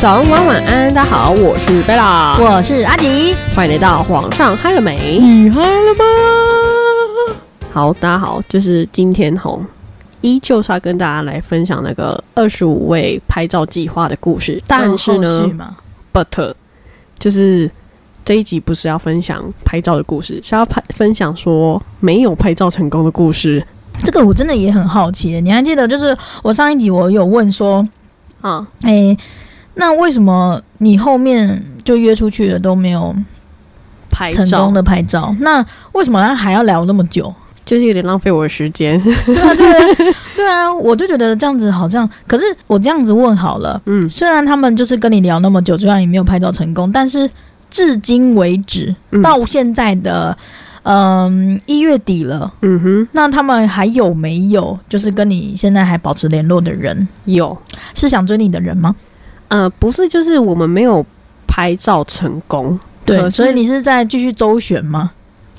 早安晚晚安，大家好，我是贝拉，我是阿迪，欢迎来到皇上嗨了没？你嗨了吗？好，大家好，就是今天吼，依旧是要跟大家来分享那个二十五位拍照计划的故事，但是呢，but 就是这一集不是要分享拍照的故事，是要拍分享说没有拍照成功的故事。这个我真的也很好奇，你还记得就是我上一集我有问说，啊，哎。那为什么你后面就约出去了都没有拍成功的拍照？那为什么他还要聊那么久？就是有点浪费我的时间。对啊，对啊，对啊，我就觉得这样子好像。可是我这样子问好了，嗯，虽然他们就是跟你聊那么久，虽然你没有拍照成功，但是至今为止到现在的嗯一月底了，嗯哼，那他们还有没有就是跟你现在还保持联络的人？有，是想追你的人吗？呃，不是，就是我们没有拍照成功，对，所以你是在继续周旋吗？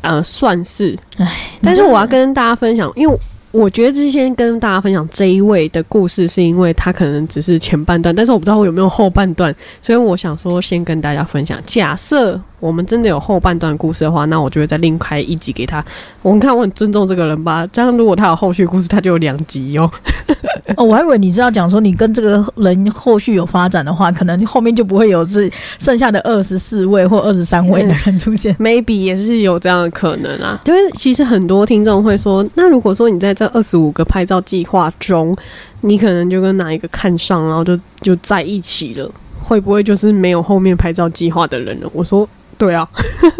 呃，算是，唉，但是我要跟大家分享，因为我觉得之前跟大家分享这一位的故事，是因为他可能只是前半段，但是我不知道我有没有后半段，所以我想说先跟大家分享。假设我们真的有后半段故事的话，那我就会再另开一集给他。我们看我很尊重这个人吧，这样如果他有后续故事，他就有两集哟。哦，我还以为你是要讲说你跟这个人后续有发展的话，可能后面就不会有是剩下的二十四位或二十三位的人出现。Maybe 也是有这样的可能啊。就是其实很多听众会说，那如果说你在这二十五个拍照计划中，你可能就跟哪一个看上，然后就就在一起了，会不会就是没有后面拍照计划的人了？我说对啊，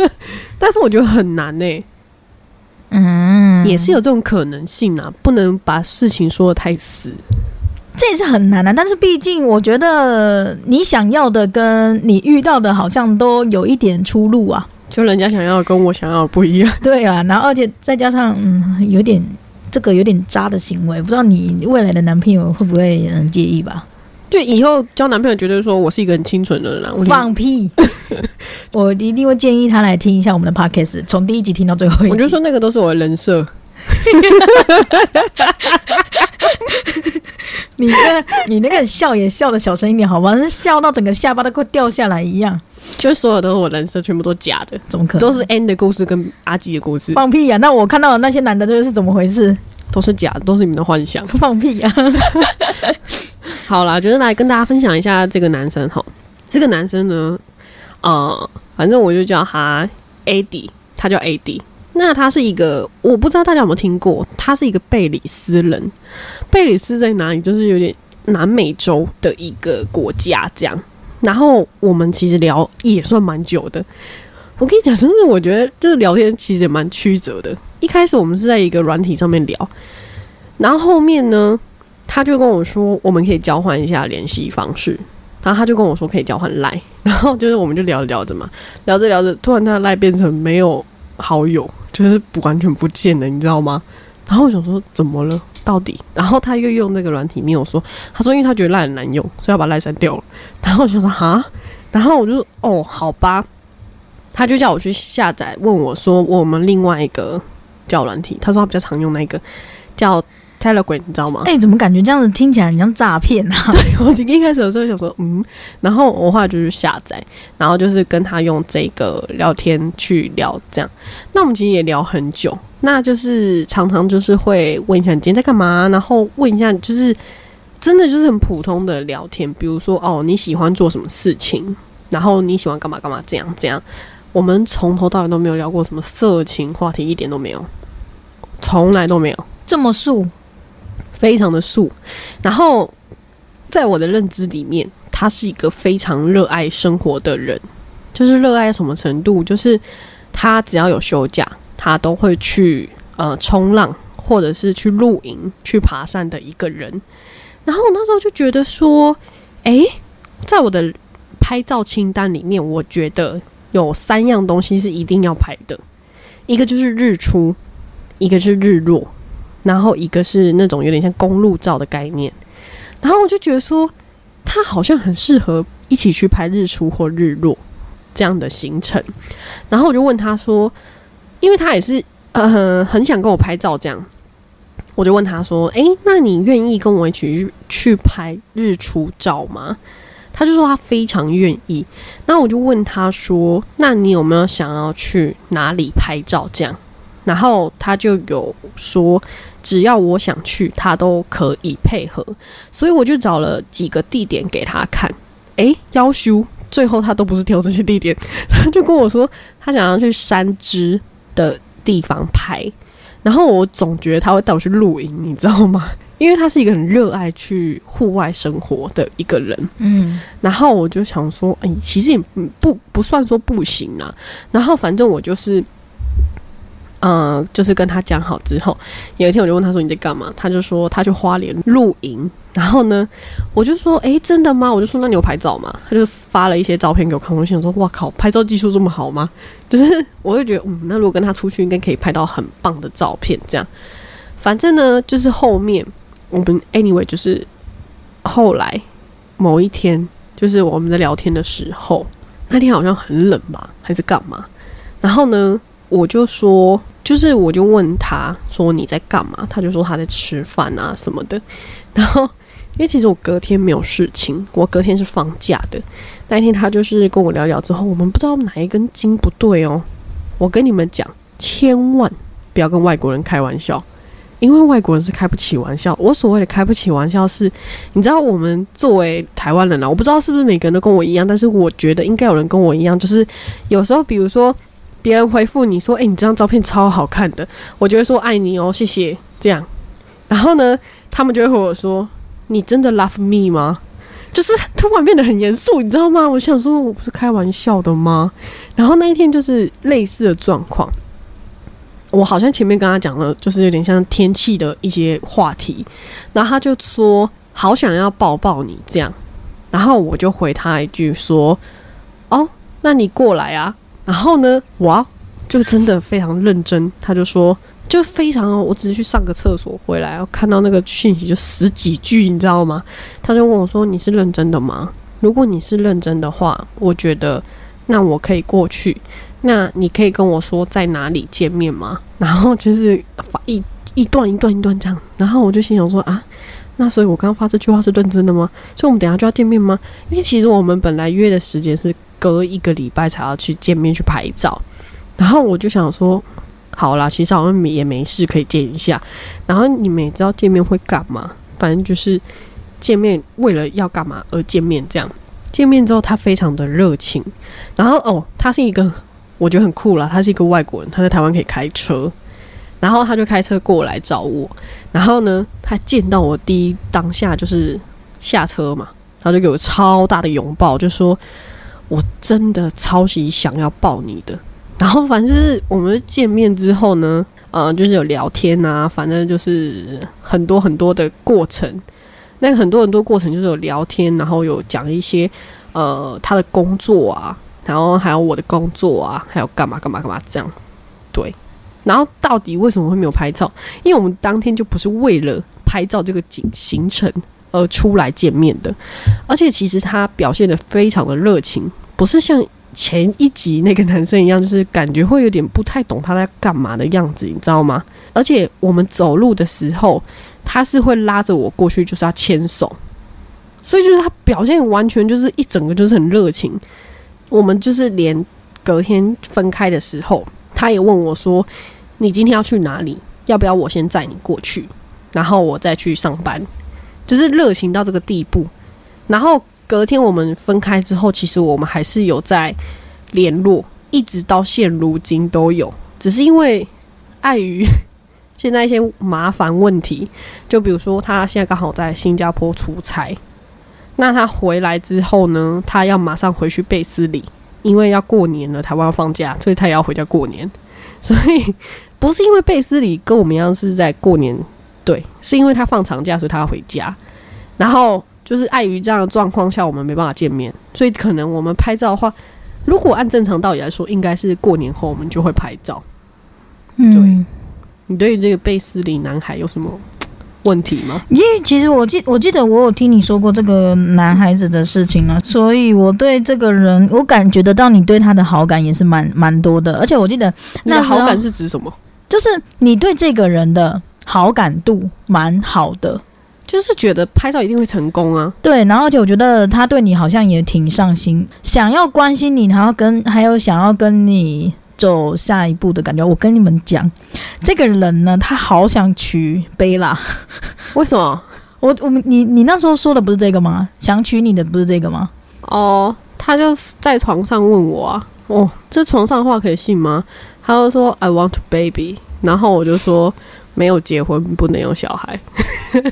但是我觉得很难呢。嗯，也是有这种可能性啊，不能把事情说的太死，这也是很难的。但是毕竟，我觉得你想要的跟你遇到的好像都有一点出入啊。就人家想要跟我想要的不一样。对啊，然后而且再加上嗯，有点这个有点渣的行为，不知道你未来的男朋友会不会很介意吧？就以后交男朋友，绝对说我是一个很清纯的人。放屁！我一定会建议他来听一下我们的 podcast，从第一集听到最后一集。我就说那个都是我的人设。你那，你那个笑也笑的小声一点，好吧？是笑到整个下巴都快掉下来一样。就所有都是我人设，全部都假的，怎么可能？都是 N 的故事跟阿吉的故事。放屁呀！那我看到的那些男的，这是怎么回事？都是假的，都是你们的幻想。放屁呀！好啦，就是来跟大家分享一下这个男生哈。这个男生呢，呃，反正我就叫他 AD，他叫 AD。那他是一个，我不知道大家有没有听过，他是一个贝里斯人。贝里斯在哪里？就是有点南美洲的一个国家这样。然后我们其实聊也算蛮久的。我跟你讲，真的，我觉得这个聊天其实也蛮曲折的。一开始我们是在一个软体上面聊，然后后面呢？他就跟我说，我们可以交换一下联系方式。然后他就跟我说可以交换赖，然后就是我们就聊着聊着嘛，聊着聊着，突然他的赖变成没有好友，就是不完全不见了，你知道吗？然后我想说怎么了？到底？然后他又用那个软体没有说，他说因为他觉得赖很难用，所以要把赖删掉了。然后我想说哈，然后我就哦好吧，他就叫我去下载，问我说我们另外一个叫软体，他说他比较常用那个叫。Telegram，你知道吗？哎，怎么感觉这样子听起来很像诈骗啊？对我一开始的时候想说，嗯，然后我后来就去下载，然后就是跟他用这个聊天去聊，这样。那我们其实也聊很久，那就是常常就是会问一下你今天在干嘛，然后问一下就是真的就是很普通的聊天，比如说哦你喜欢做什么事情，然后你喜欢干嘛干嘛这样这样。我们从头到尾都没有聊过什么色情话题，一点都没有，从来都没有这么素。非常的素，然后在我的认知里面，他是一个非常热爱生活的人。就是热爱什么程度？就是他只要有休假，他都会去呃冲浪，或者是去露营、去爬山的一个人。然后我那时候就觉得说，诶，在我的拍照清单里面，我觉得有三样东西是一定要拍的，一个就是日出，一个是日落。然后一个是那种有点像公路照的概念，然后我就觉得说，他好像很适合一起去拍日出或日落这样的行程。然后我就问他说，因为他也是呃很想跟我拍照这样，我就问他说，诶，那你愿意跟我一起去拍日出照吗？他就说他非常愿意。那我就问他说：“那你有没有想要去哪里拍照？”这样，然后他就有说，只要我想去，他都可以配合。所以我就找了几个地点给他看。诶，要修，最后他都不是挑这些地点，他就跟我说他想要去山之的地方拍。然后我总觉得他会带我去露营，你知道吗？因为他是一个很热爱去户外生活的一个人。嗯，然后我就想说，哎，其实也不不算说不行啊。然后反正我就是。嗯，就是跟他讲好之后，有一天我就问他说你在干嘛？他就说他去花莲露营。然后呢，我就说哎，真的吗？我就说那你有拍照吗？他就发了一些照片给我看。我想说哇靠，拍照技术这么好吗？就是我会觉得嗯，那如果跟他出去，应该可以拍到很棒的照片。这样，反正呢，就是后面我们 anyway 就是后来某一天，就是我们在聊天的时候，那天好像很冷吧，还是干嘛？然后呢，我就说。就是我就问他说你在干嘛？他就说他在吃饭啊什么的。然后因为其实我隔天没有事情，我隔天是放假的。那一天他就是跟我聊聊之后，我们不知道哪一根筋不对哦。我跟你们讲，千万不要跟外国人开玩笑，因为外国人是开不起玩笑。我所谓的开不起玩笑是，你知道我们作为台湾人啊，我不知道是不是每个人都跟我一样，但是我觉得应该有人跟我一样，就是有时候比如说。别人回复你说：“哎，你这张照片超好看的。”我就会说：“爱你哦，谢谢。”这样，然后呢，他们就会和我说：“你真的 love me 吗？”就是突然变得很严肃，你知道吗？我想说，我不是开玩笑的吗？然后那一天就是类似的状况。我好像前面跟他讲了，就是有点像天气的一些话题，然后他就说：“好想要抱抱你。”这样，然后我就回他一句说：“哦，那你过来啊。”然后呢，哇，就真的非常认真。他就说，就非常，我只是去上个厕所回来，然后看到那个讯息就十几句，你知道吗？他就问我说：“你是认真的吗？如果你是认真的话，我觉得那我可以过去。那你可以跟我说在哪里见面吗？” 然后就是发一一段一段一段这样。然后我就心想说：“啊，那所以我刚刚发这句话是认真的吗？所以我们等下就要见面吗？因为其实我们本来约的时间是。”隔一个礼拜才要去见面去拍照，然后我就想说，好啦，其实好像也没事可以见一下。然后你们也知道见面会干嘛？反正就是见面为了要干嘛而见面，这样见面之后他非常的热情。然后哦，他是一个我觉得很酷啦，他是一个外国人，他在台湾可以开车，然后他就开车过来找我。然后呢，他见到我第一当下就是下车嘛，他就给我超大的拥抱，就说。我真的超级想要抱你的，然后反正就是我们见面之后呢，呃，就是有聊天啊，反正就是很多很多的过程。那个很多很多过程就是有聊天，然后有讲一些呃他的工作啊，然后还有我的工作啊，还有干嘛干嘛干嘛这样。对，然后到底为什么会没有拍照？因为我们当天就不是为了拍照这个景行程。而出来见面的，而且其实他表现的非常的热情，不是像前一集那个男生一样，就是感觉会有点不太懂他在干嘛的样子，你知道吗？而且我们走路的时候，他是会拉着我过去，就是要牵手，所以就是他表现完全就是一整个就是很热情。我们就是连隔天分开的时候，他也问我说：“你今天要去哪里？要不要我先载你过去，然后我再去上班？”就是热情到这个地步，然后隔天我们分开之后，其实我们还是有在联络，一直到现如今都有。只是因为碍于现在一些麻烦问题，就比如说他现在刚好在新加坡出差，那他回来之后呢，他要马上回去贝斯里，因为要过年了，台湾要放假，所以他也要回家过年。所以不是因为贝斯里跟我们一样是在过年。对，是因为他放长假，所以他要回家。然后就是碍于这样的状况下，我们没办法见面，所以可能我们拍照的话，如果按正常道理来说，应该是过年后我们就会拍照。对，你对于这个贝斯里男孩有什么问题吗？因为其实我记我记得我有听你说过这个男孩子的事情了，所以我对这个人，我感觉得到你对他的好感也是蛮蛮多的。而且我记得那好感是指什么？就是你对这个人的。好感度蛮好的，就是觉得拍照一定会成功啊。对，然后而且我觉得他对你好像也挺上心，想要关心你，还要跟还有想要跟你走下一步的感觉。我跟你们讲，这个人呢，他好想娶贝拉。为什么？我我们你你那时候说的不是这个吗？想娶你的不是这个吗？哦，他就在床上问我啊，哦，这床上话可以信吗？他就说 I want baby，然后我就说没有结婚不能有小孩，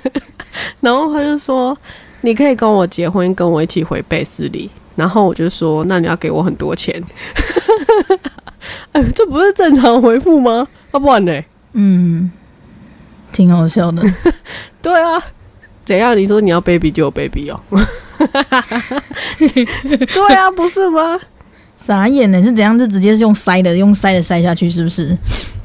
然后他就说你可以跟我结婚，跟我一起回贝斯里，然后我就说那你要给我很多钱，哎，这不是正常回复吗？要不然呢？嗯，挺好笑的。对啊。怎样？你说你要 baby 就有 baby 哦？对啊，不是吗？傻眼呢？是怎样？是直接是用塞的，用塞的塞下去，是不是？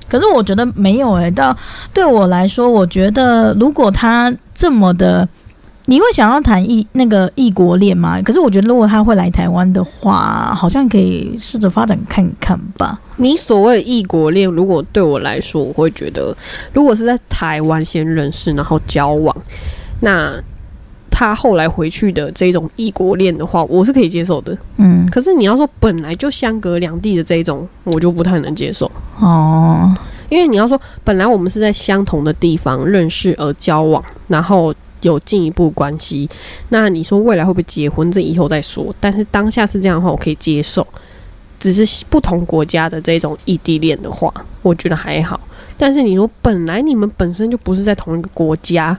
可是我觉得没有诶。到对我来说，我觉得如果他这么的，你会想要谈异那个异国恋吗？可是我觉得如果他会来台湾的话，好像可以试着发展看看吧。你所谓异国恋，如果对我来说，我会觉得，如果是在台湾先认识，然后交往。那他后来回去的这种异国恋的话，我是可以接受的。嗯，可是你要说本来就相隔两地的这一种，我就不太能接受。哦，因为你要说本来我们是在相同的地方认识而交往，然后有进一步关系，那你说未来会不会结婚，这以后再说。但是当下是这样的话，我可以接受。只是不同国家的这种异地恋的话，我觉得还好。但是你说本来你们本身就不是在同一个国家。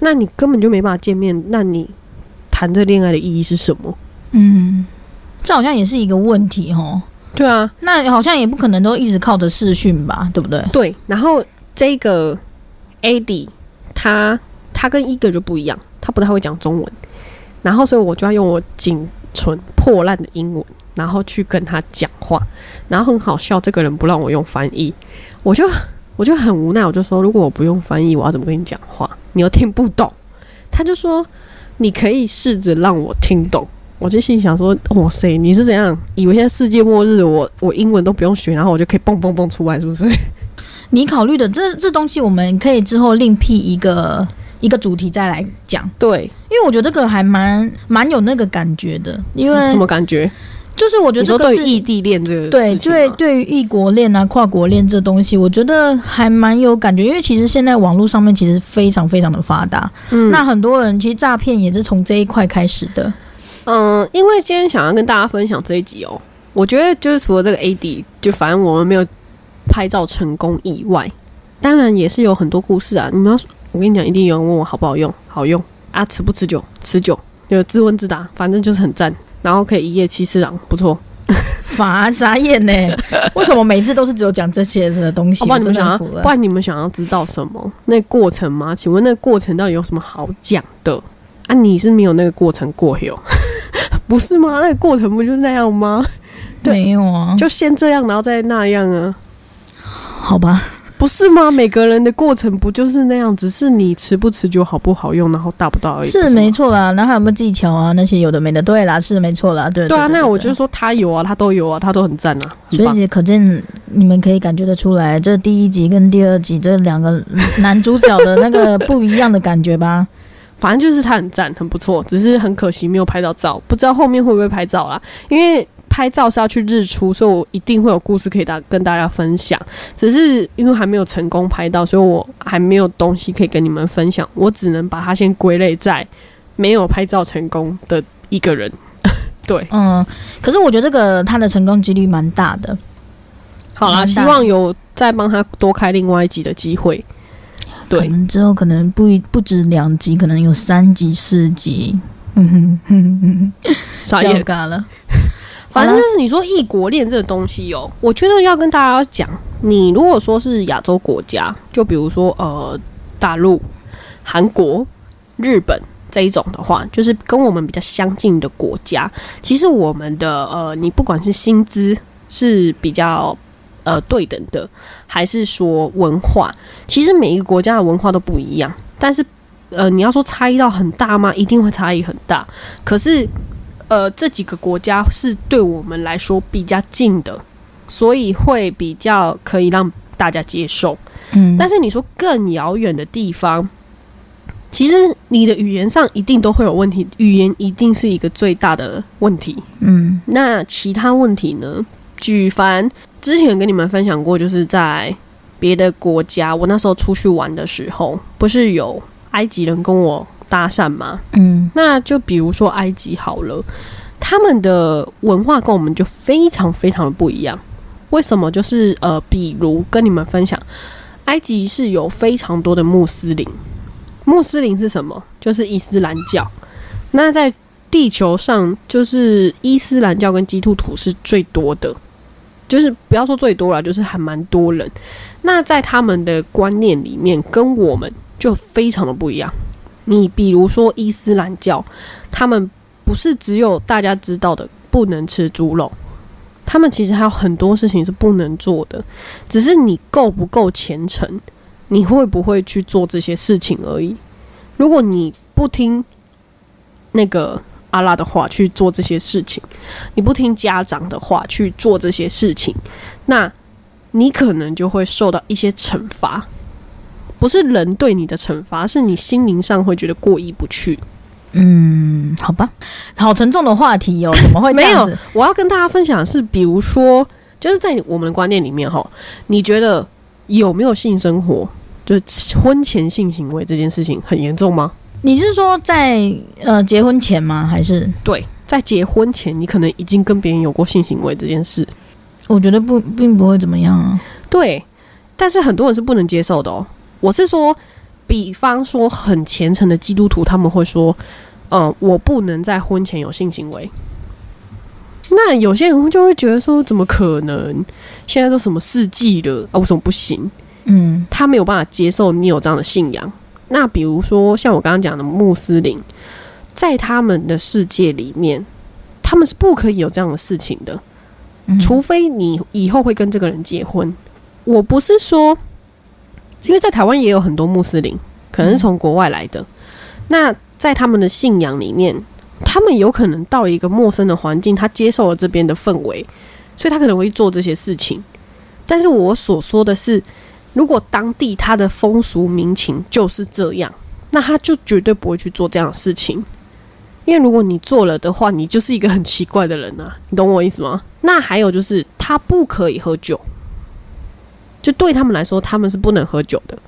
那你根本就没办法见面，那你谈这恋爱的意义是什么？嗯，这好像也是一个问题哦。对啊，那好像也不可能都一直靠着视讯吧，对不对？对。然后这个 AD 他他跟一个就不一样，他不太会讲中文，然后所以我就要用我仅存破烂的英文，然后去跟他讲话，然后很好笑，这个人不让我用翻译，我就。我就很无奈，我就说，如果我不用翻译，我要怎么跟你讲话？你又听不懂。他就说，你可以试着让我听懂。我就心想说，哇塞，你是怎样？以为现在世界末日，我我英文都不用学，然后我就可以蹦蹦蹦出来，是不是？你考虑的这这东西，我们可以之后另辟一个一个主题再来讲。对，因为我觉得这个还蛮蛮有那个感觉的。因为什么感觉？就是我觉得这个是异地恋这个对对对于异国恋啊跨国恋这东西，我觉得还蛮有感觉，因为其实现在网络上面其实非常非常的发达，嗯，那很多人其实诈骗也是从这一块开始的，嗯，因为今天想要跟大家分享这一集哦，我觉得就是除了这个 AD，就反正我们没有拍照成功以外，当然也是有很多故事啊。你们要我跟你讲，一定有人问我好不好用，好用啊，持不持久，持久，有自问自答，反正就是很赞。然后可以一夜七次郎，不错。发傻眼呢？为什么每次都是只有讲这些的东西？不然你们想要，不然你们想要知道什么？那过程吗？请问那过程到底有什么好讲的？啊，你是没有那个过程过哟？不是吗？那个过程不就那样吗？没有啊，就先这样，然后再那样啊？好吧。不是吗？每个人的过程不就是那样？只是你持不持久、好不好用，然后大不大而已。是没错啦，然后有没有技巧啊？那些有的没的。对啦，是没错啦。对对啊，那我就说他有啊，他都有啊，他都很赞啊。所以可见你们可以感觉得出来，这第一集跟第二集这两个男主角的那个不一样的感觉吧。反正就是他很赞，很不错，只是很可惜没有拍到照，不知道后面会不会拍照啦，因为。拍照是要去日出，所以我一定会有故事可以大跟大家分享。只是因为还没有成功拍到，所以我还没有东西可以跟你们分享。我只能把它先归类在没有拍照成功的一个人。对，嗯，可是我觉得这个他的成功几率蛮大的。好啦，希望有再帮他多开另外一集的机会。对，可能之后可能不不止两集，可能有三集、四集。嗯哼哼哼，傻眼嘎了。反正就是你说异国恋这个东西哦，我觉得要跟大家讲，你如果说是亚洲国家，就比如说呃大陆、韩国、日本这一种的话，就是跟我们比较相近的国家，其实我们的呃，你不管是薪资是比较呃对等的，还是说文化，其实每一个国家的文化都不一样，但是呃，你要说差异到很大吗？一定会差异很大，可是。呃，这几个国家是对我们来说比较近的，所以会比较可以让大家接受。嗯，但是你说更遥远的地方，其实你的语言上一定都会有问题，语言一定是一个最大的问题。嗯那其他问题呢？举凡之前跟你们分享过，就是在别的国家，我那时候出去玩的时候，不是有埃及人跟我搭讪吗？嗯那就比如说埃及好了，他们的文化跟我们就非常非常的不一样。为什么？就是呃，比如跟你们分享，埃及是有非常多的穆斯林。穆斯林是什么？就是伊斯兰教。那在地球上，就是伊斯兰教跟基督徒是最多的，就是不要说最多了，就是还蛮多人。那在他们的观念里面，跟我们就非常的不一样。你比如说伊斯兰教，他们不是只有大家知道的不能吃猪肉，他们其实还有很多事情是不能做的，只是你够不够虔诚，你会不会去做这些事情而已。如果你不听那个阿拉的话去做这些事情，你不听家长的话去做这些事情，那你可能就会受到一些惩罚。不是人对你的惩罚，是你心灵上会觉得过意不去。嗯，好吧，好沉重的话题哦，怎么会这没有样子？，我要跟大家分享的是，比如说，就是在我们的观念里面，哈，你觉得有没有性生活，就是婚前性行为这件事情很严重吗？你是说在呃结婚前吗？还是对，在结婚前，你可能已经跟别人有过性行为这件事，我觉得不并不会怎么样啊？对，但是很多人是不能接受的哦。我是说，比方说很虔诚的基督徒，他们会说，嗯、我不能在婚前有性行为。那有些人就会觉得说，怎么可能？现在都什么世纪了啊，为什么不行？嗯他没有办法接受你有这样的信仰。那比如说像我刚刚讲的穆斯林，在他们的世界里面，他们是不可以有这样的事情的。嗯除非你以后会跟这个人结婚。我不是说，因为在台湾也有很多穆斯林，可能是从国外来的。那在他们的信仰里面，他们有可能到一个陌生的环境，他接受了这边的氛围，所以他可能会做这些事情。但是我所说的是，如果当地他的风俗民情就是这样，那他就绝对不会去做这样的事情。因为如果你做了的话，你就是一个很奇怪的人啊，你懂我意思吗？那还有就是，他不可以喝酒，就对他们来说，他们是不能喝酒的。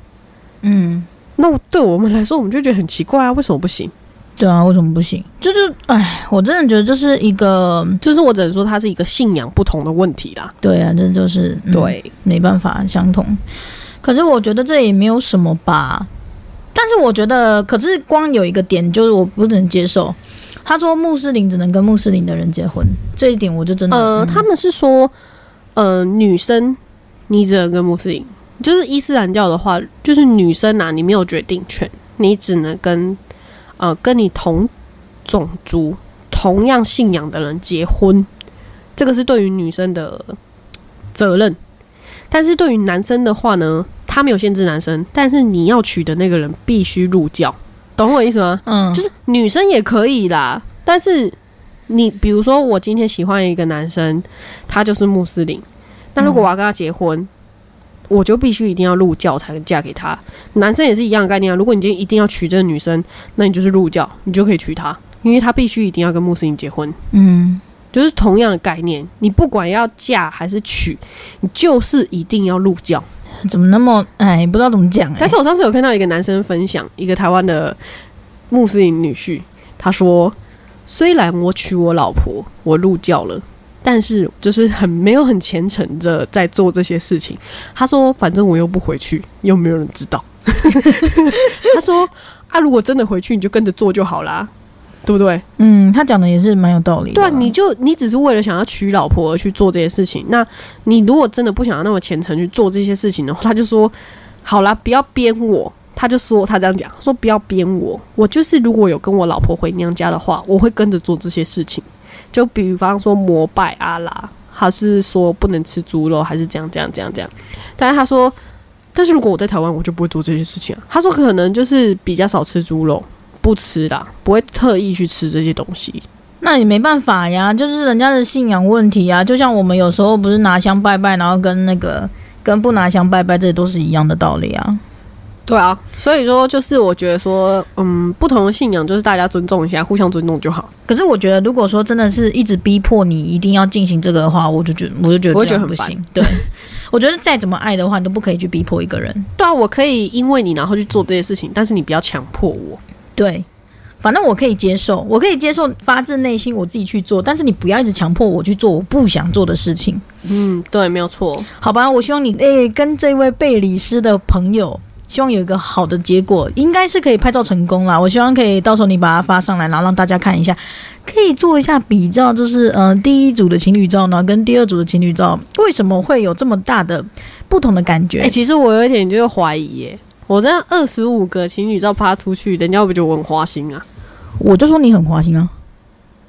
嗯，那对我们来说，我们就觉得很奇怪啊，为什么不行？对啊，为什么不行？就是哎，我真的觉得这是一个就是我只能说，它是一个信仰不同的问题啦。对啊，这就是、嗯、对，没办法相同。可是我觉得这也没有什么吧。但是我觉得，可是光有一个点就是我不能接受。他说穆斯林只能跟穆斯林的人结婚，这一点我就真的呃，嗯他们是说，呃，女生你只能跟穆斯林，就是伊斯兰教的话，就是女生啊，你没有决定权，你只能跟呃跟你同种族、同样信仰的人结婚，这个是对于女生的责任。但是对于男生的话呢，他没有限制男生，但是你要娶的那个人必须入教，懂我意思吗？嗯，就是女生也可以啦，但是你比如说，我今天喜欢一个男生，他就是穆斯林，那如果我要跟他结婚，我就必须一定要入教才能嫁给他。男生也是一样的概念啊。如果你今天一定要娶这个女生，那你就是入教，你就可以娶她，因为她必须一定要跟穆斯林结婚，嗯就是同样的概念。你不管要嫁还是娶，你就是一定要入教。怎么那么哎，不知道怎么讲哎。但是我上次有看到一个男生分享，一个台湾的穆斯林女婿，他说：“虽然我娶我老婆，我入教了，但是就是很没有很虔诚的在做这些事情。”他说：“反正我又不回去，又没有人知道。”他说：“啊，如果真的回去，你就跟着做就好啦，对不对？嗯，他讲的也是蛮有道理的。对啊，你就你只是为了想要娶老婆而去做这些事情。那你如果真的不想要那么虔诚去做这些事情的话，他就说好啦，不要编我。他就说他这样讲，说不要编我，我就是如果有跟我老婆回娘家的话，我会跟着做这些事情。就比方说膜拜阿拉，还是说不能吃猪肉，还是这样这样这样这样。但是他说，但是如果我在台湾，我就不会做这些事情啊。他说可能就是比较少吃猪肉，不吃啦，不会特意去吃这些东西。那也没办法呀，就是人家的信仰问题啊。就像我们有时候不是拿香拜拜，然后跟那个跟不拿香拜拜，这都是一样的道理啊。对啊，所以说就是我觉得说，嗯，不同的信仰就是大家尊重一下，互相尊重就好。可是我觉得，如果说真的是一直逼迫你一定要进行这个的话，我就觉得我就觉得我会觉得很不行。对，我觉得再怎么爱的话，你都不可以去逼迫一个人。对啊，我可以因为你然后去做这些事情，但是你不要强迫我。对，反正我可以接受，我可以接受发自内心我自己去做，但是你不要一直强迫我去做我不想做的事情。嗯，对，没有错。好吧，我希望你诶跟这位贝里斯的朋友。希望有一个好的结果，应该是可以拍照成功啦。我希望可以到时候你把它发上来，然后让大家看一下，可以做一下比较，就是嗯，第一组的情侣照呢，跟第二组的情侣照，为什么会有这么大的不同的感觉？哎，其实我有一点就是怀疑耶，我这样二十五个情侣照发出去，人家会不会觉得我很花心啊？我就说你很花心啊，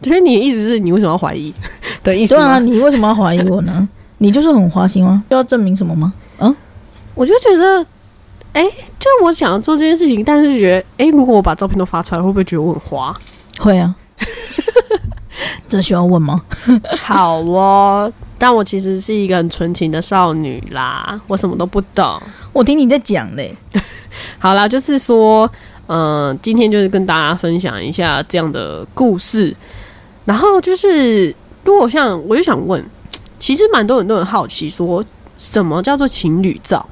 就是你的意思是你为什么要怀疑 的意思？对啊，你为什么要怀疑我呢？你就是很花心吗？要证明什么吗？嗯，我就觉得。哎，就我想要做这件事情，但是觉得，哎，如果我把照片都发出来，会不会觉得我很花？会啊，这需要问吗？好哦，但我其实是一个很纯情的少女啦，我什么都不懂。我听你在讲嘞。好啦，就是说，嗯，今天就是跟大家分享一下这样的故事。然后就是，如果像我就想问，其实蛮多人都很好奇，说什么叫做情侣照？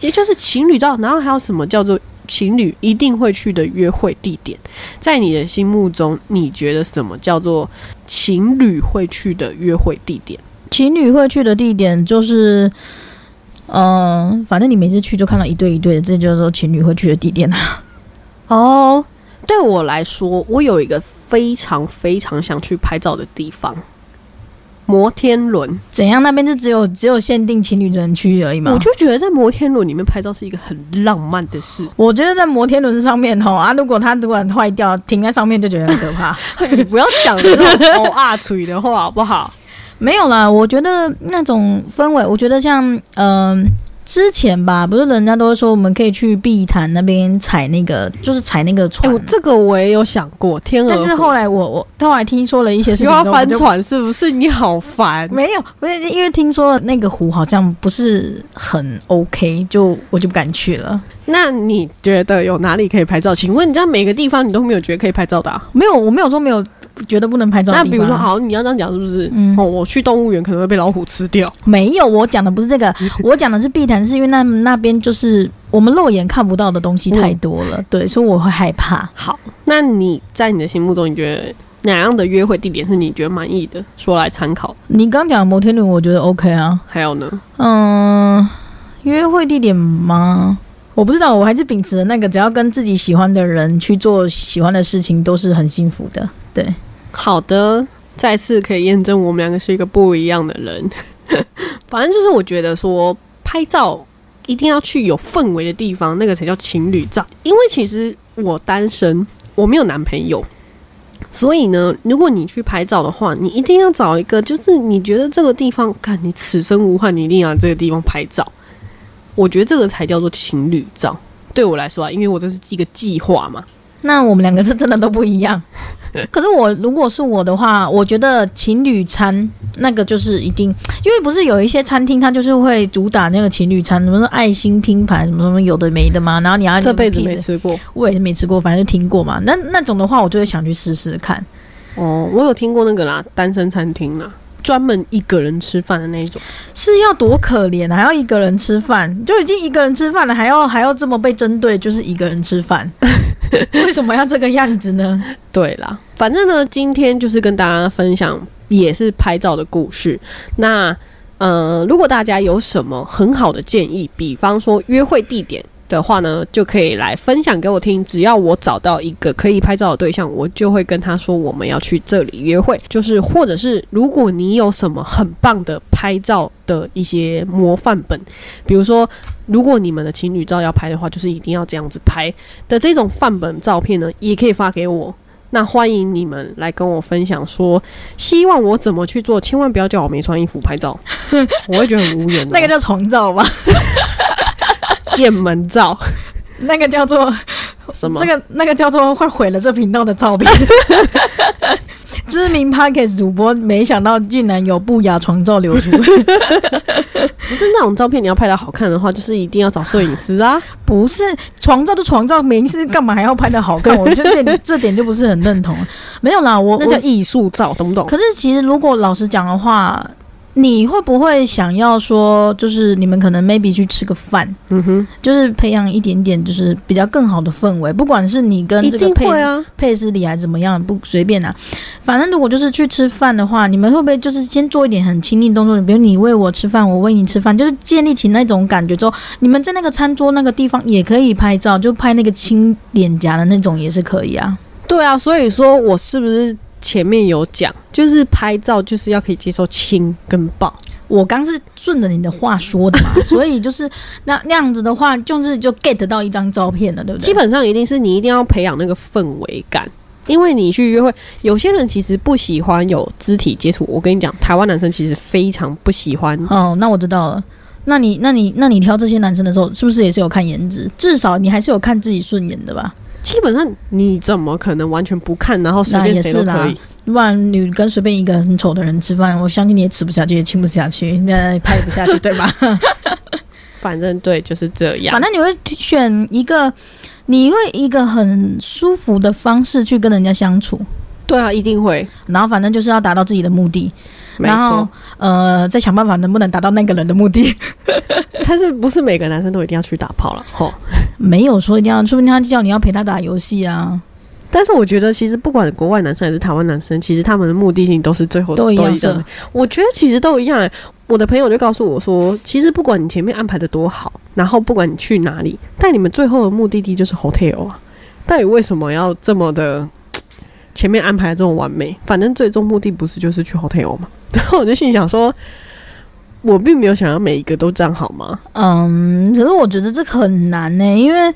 也就是情侣照，然后还有什么叫做情侣一定会去的约会地点？在你的心目中，你觉得什么叫做情侣会去的约会地点？情侣会去的地点就是，嗯，反正你每次去就看到一对一对的，这就是说情侣会去的地点啊。哦，对我来说，我有一个非常非常想去拍照的地方。摩天轮怎样？那边就只有只有限定情侣人区而已嘛。我就觉得在摩天轮里面拍照是一个很浪漫的事。我觉得在摩天轮上面吼啊，如果它突然坏掉，停在上面就觉得很可怕。你不要讲这种哦啊嘴的话好不好？没有啦，我觉得那种氛围，我觉得像嗯。之前吧，不是人家都会说我们可以去碧潭那边踩那个，就是踩那个船。这个我也有想过，天鹅。但是后来我我后来听说了一些事情，又要翻船，是不是？你好烦。没有，不是因为听说那个湖好像不是很 OK，就我就不敢去了。那你觉得有哪里可以拍照？请问你在每个地方你都没有觉得可以拍照的？啊没有，我没有说没有。觉得不能拍照。那比如说，好，你要这样讲是不是？嗯，哦，我去动物园可能会被老虎吃掉。没有，我讲的不是这个，我讲的是碧潭，是因为那那边就是我们肉眼看不到的东西太多了，对，所以我会害怕。好，那你在你的心目中，你觉得哪样的约会地点是你觉得满意的？说来参考。你刚讲摩天轮，我觉得 OK 啊。还有呢？嗯，约会地点吗？我不知道，我还是秉持的那个，只要跟自己喜欢的人去做喜欢的事情，都是很幸福的。对。好的，再次可以验证我们两个是一个不一样的人。反正就是我觉得说拍照一定要去有氛围的地方，那个才叫情侣照。因为其实我单身，我没有男朋友，所以呢，如果你去拍照的话，你一定要找一个，就是你觉得这个地方，看你此生无憾，你一定要这个地方拍照。我觉得这个才叫做情侣照。对我来说啊，因为我这是一个计划嘛。那我们两个是真的都不一样。可是我如果是我的话，我觉得情侣餐那个就是一定，因为不是有一些餐厅它就是会主打那个情侣餐，什么爱心拼盘，什么什么有的没的嘛。然后你要这辈子没吃过，我也是没吃过，反正就听过嘛。那那种的话，我就会想去试试看。哦，我有听过那个啦，单身餐厅啦。专门一个人吃饭的那种，是要多可怜，还要一个人吃饭，就已经一个人吃饭了，还要还要这么被针对，就是一个人吃饭，为什么要这个样子呢？对啦，反正呢，今天就是跟大家分享也是拍照的故事。那呃，如果大家有什么很好的建议，比方说约会地点。的话呢，就可以来分享给我听。只要我找到一个可以拍照的对象，我就会跟他说我们要去这里约会。就是，或者是如果你有什么很棒的拍照的一些模范本，比如说，如果你们的情侣照要拍的话，就是一定要这样子拍的这种范本照片呢，也可以发给我。那欢迎你们来跟我分享，说希望我怎么去做，千万不要叫我没穿衣服拍照，我会觉得很无言。那个叫床照吧。雁门照，那个叫做什么？这个那个叫做会毁了这频道的照片。知名 p o c k e t 主播，没想到竟然有不雅床照流出。不是那种照片，你要拍的好看的话，就是一定要找摄影师啊。不是床照就床照，没事干嘛还要拍的好看？我觉得 这点就不是很认同。没有啦，我那叫艺术照，懂不懂？可是其实如果老实讲的话。你会不会想要说，就是你们可能 maybe 去吃个饭，嗯哼，就是培养一点点，就是比较更好的氛围。不管是你跟这个配配饰里还是怎么样，不随便啊。反正如果就是去吃饭的话，你们会不会就是先做一点很亲密动作？比如你喂我吃饭，我喂你吃饭，就是建立起那种感觉之后，你们在那个餐桌那个地方也可以拍照，就拍那个亲脸颊的那种也是可以啊。对啊，所以说我是不是？前面有讲，就是拍照就是要可以接受亲跟抱。我刚是顺着你的话说的嘛，所以就是那那样子的话，就是就 get 到一张照片了，对不对？基本上一定是你一定要培养那个氛围感，因为你去约会，有些人其实不喜欢有肢体接触。我跟你讲，台湾男生其实非常不喜欢。哦，那我知道了。那你那你那你挑这些男生的时候，是不是也是有看颜值？至少你还是有看自己顺眼的吧？基本上你怎么可能完全不看，然后随便谁都可以？不然你跟随便一个很丑的人吃饭，我相信你也吃不下去，也亲不下去，那拍不下去，对吧？反正对，就是这样。反正你会选一个，你会一个很舒服的方式去跟人家相处。对啊，一定会。然后反正就是要达到自己的目的。然后，呃，再想办法能不能达到那个人的目的。但是不是每个男生都一定要去打炮了？吼，没有说一定要，说不定他叫你要陪他打游戏啊。但是我觉得，其实不管国外男生还是台湾男生，其实他们的目的性都是最后都一样的。我觉得其实都一样。我的朋友就告诉我说，其实不管你前面安排的多好，然后不管你去哪里，但你们最后的目的地就是 hotel 啊。到底为什么要这么的？前面安排这种完美，反正最终目的不是就是去 hotel 吗？然后我就心想说，我并没有想要每一个都这样好吗？嗯，可是我觉得这很难呢，因为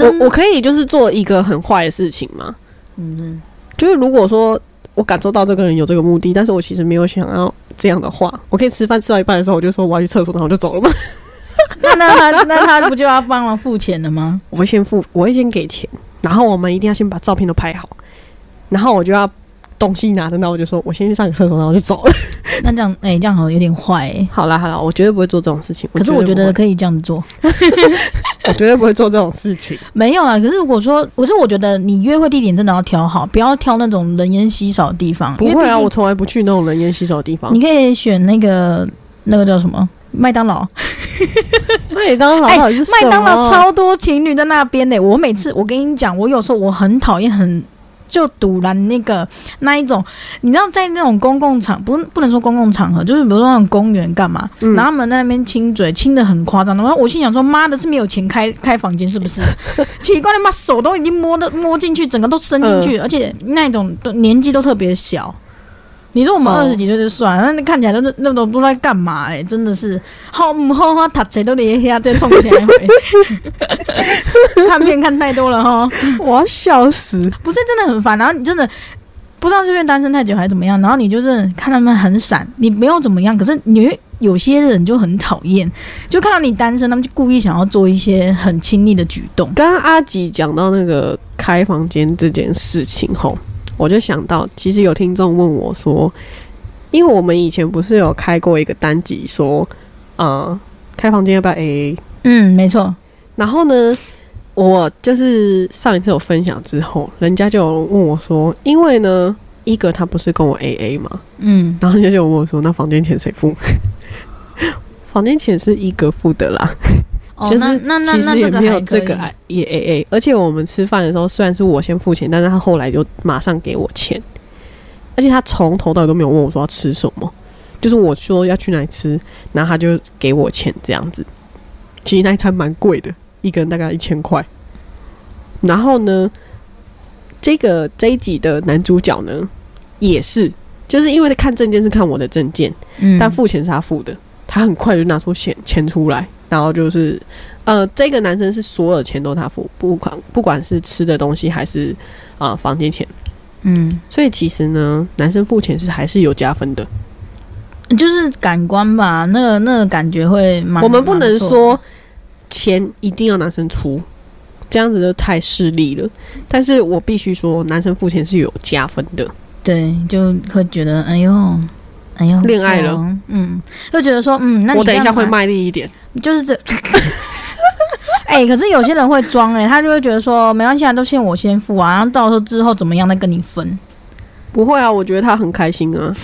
我我可以就是做一个很坏的事情吗？嗯，就是如果说我感受到这个人有这个目的，但是我其实没有想要这样的话，我可以吃饭吃到一半的时候，我就说我要去厕所，然后就走了吗？那那他那他不就要帮忙付钱了吗？我会先付，我会先给钱，然后我们一定要先把照片都拍好。然后我就要东西拿着，那我就说我先去上个厕所，然后就走了。那这样，哎，这样好像有点坏。好啦好啦，我绝对不会做这种事情。可是我觉得可以这样子做。我绝对不会做这种事情。没有啊，可是如果说，可是我觉得你约会地点真的要挑好，不要挑那种人烟稀少的地方。不会啊，我从来不去那种人烟稀少的地方。你可以选那个那个叫什么麦当劳。麦当劳，哎，麦当劳超多情侣在那边呢。我每次我跟你讲，我有时候我很讨厌很。就堵拦那个那一种，你知道在那种公共场不不能说公共场合，就是比如说那种公园干嘛，然后他们在那边亲嘴，亲的很夸张。然后我心想说，妈的，是没有钱开开房间是不是？奇怪，的妈手都已经摸的摸进去，整个都伸进去，而且那种都年纪都特别小。你说我们二十几岁就算，那看起来都那那都不知道干嘛哎，真的是好唔好哈？他谁都得下再冲起来回，看片看太多了哈，我要笑死！不是真的很烦，然后你真的不知道是因为单身太久还是怎么样，然后你就是看他们很闪，你没有怎么样，可是你有些人就很讨厌，就看到你单身，他们就故意想要做一些很亲密的举动。刚刚阿吉讲到那个开房间这件事情吼。我就想到，其实有听众问我说，因为我们以前不是有开过一个单集，说，呃，开房间要不要 AA？嗯，没错。然后呢，我就是上一次有分享之后，人家就有问我说，因为呢，一个他不是跟我 AA 嘛，嗯，然后人家就问我说，那房间钱谁付？房间钱是一哥付的啦。就是其实也没有这个也 A A，而且我们吃饭的时候虽然是我先付钱，但是他后来就马上给我钱，而且他从头到尾都没有问我说要吃什么，就是我说要去哪里吃，然后他就给我钱这样子。其实那一餐蛮贵的，一个人大概一千块。然后呢，这个这一集的男主角呢，也是就是因为看证件是看我的证件，嗯，但付钱是他付的，他很快就拿出钱钱出来。然后就是，呃，这个男生是所有钱都他付，不管不管是吃的东西还是啊房间钱，嗯，所以其实呢，男生付钱是还是有加分的，就是感官吧，那个那个感觉会。我们不能说钱一定要男生出，这样子就太势利了。但是我必须说，男生付钱是有加分的。对，就会觉得哎呦，哎呦，恋爱了嗯，就觉得说，嗯，那你我等一下会卖力一点。就是这。哎、可是有些人会装哎、他就会觉得说没关系啊，都先我先付啊，然后到时候之后怎么样再跟你分。不会啊，我觉得他很开心啊。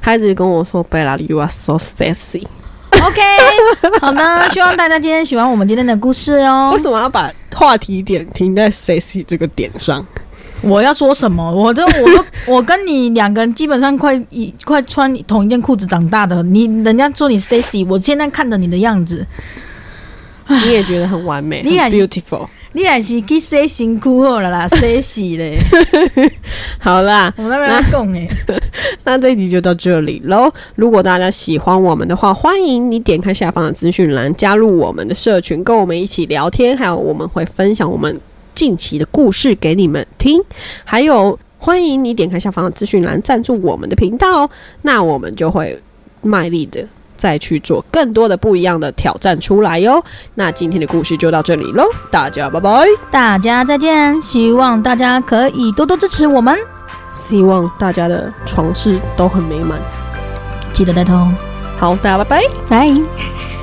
他一直跟我说：“Bella, you are so sexy。OK，好的，希望大家今天喜欢我们今天的故事哦为。什么要把话题点停在 sexy 这个点上？我要说什么？我都 我都我跟你两个人基本上快一快穿同一件裤子长大的，你人家说你 sexy，我现在看着你的样子，你也觉得很完美，你也很 beautiful。你还是去洗辛苦好了啦，sexy 嘞，好啦，我那边要讲哎，那这一集就到这里喽。如果大家喜欢我们的话，欢迎你点开下方的资讯栏，加入我们的社群，跟我们一起聊天，还有我们会分享我们近期的故事给你们听，还有欢迎你点开下方的资讯栏赞助我们的频道哦，那我们就会卖力的。再去做更多的不一样的挑战出来哟。那今天的故事就到这里喽，大家拜拜。大家再见，希望大家可以多多支持我们，希望大家的床事都很美满。记得带头，好，大家拜拜。拜。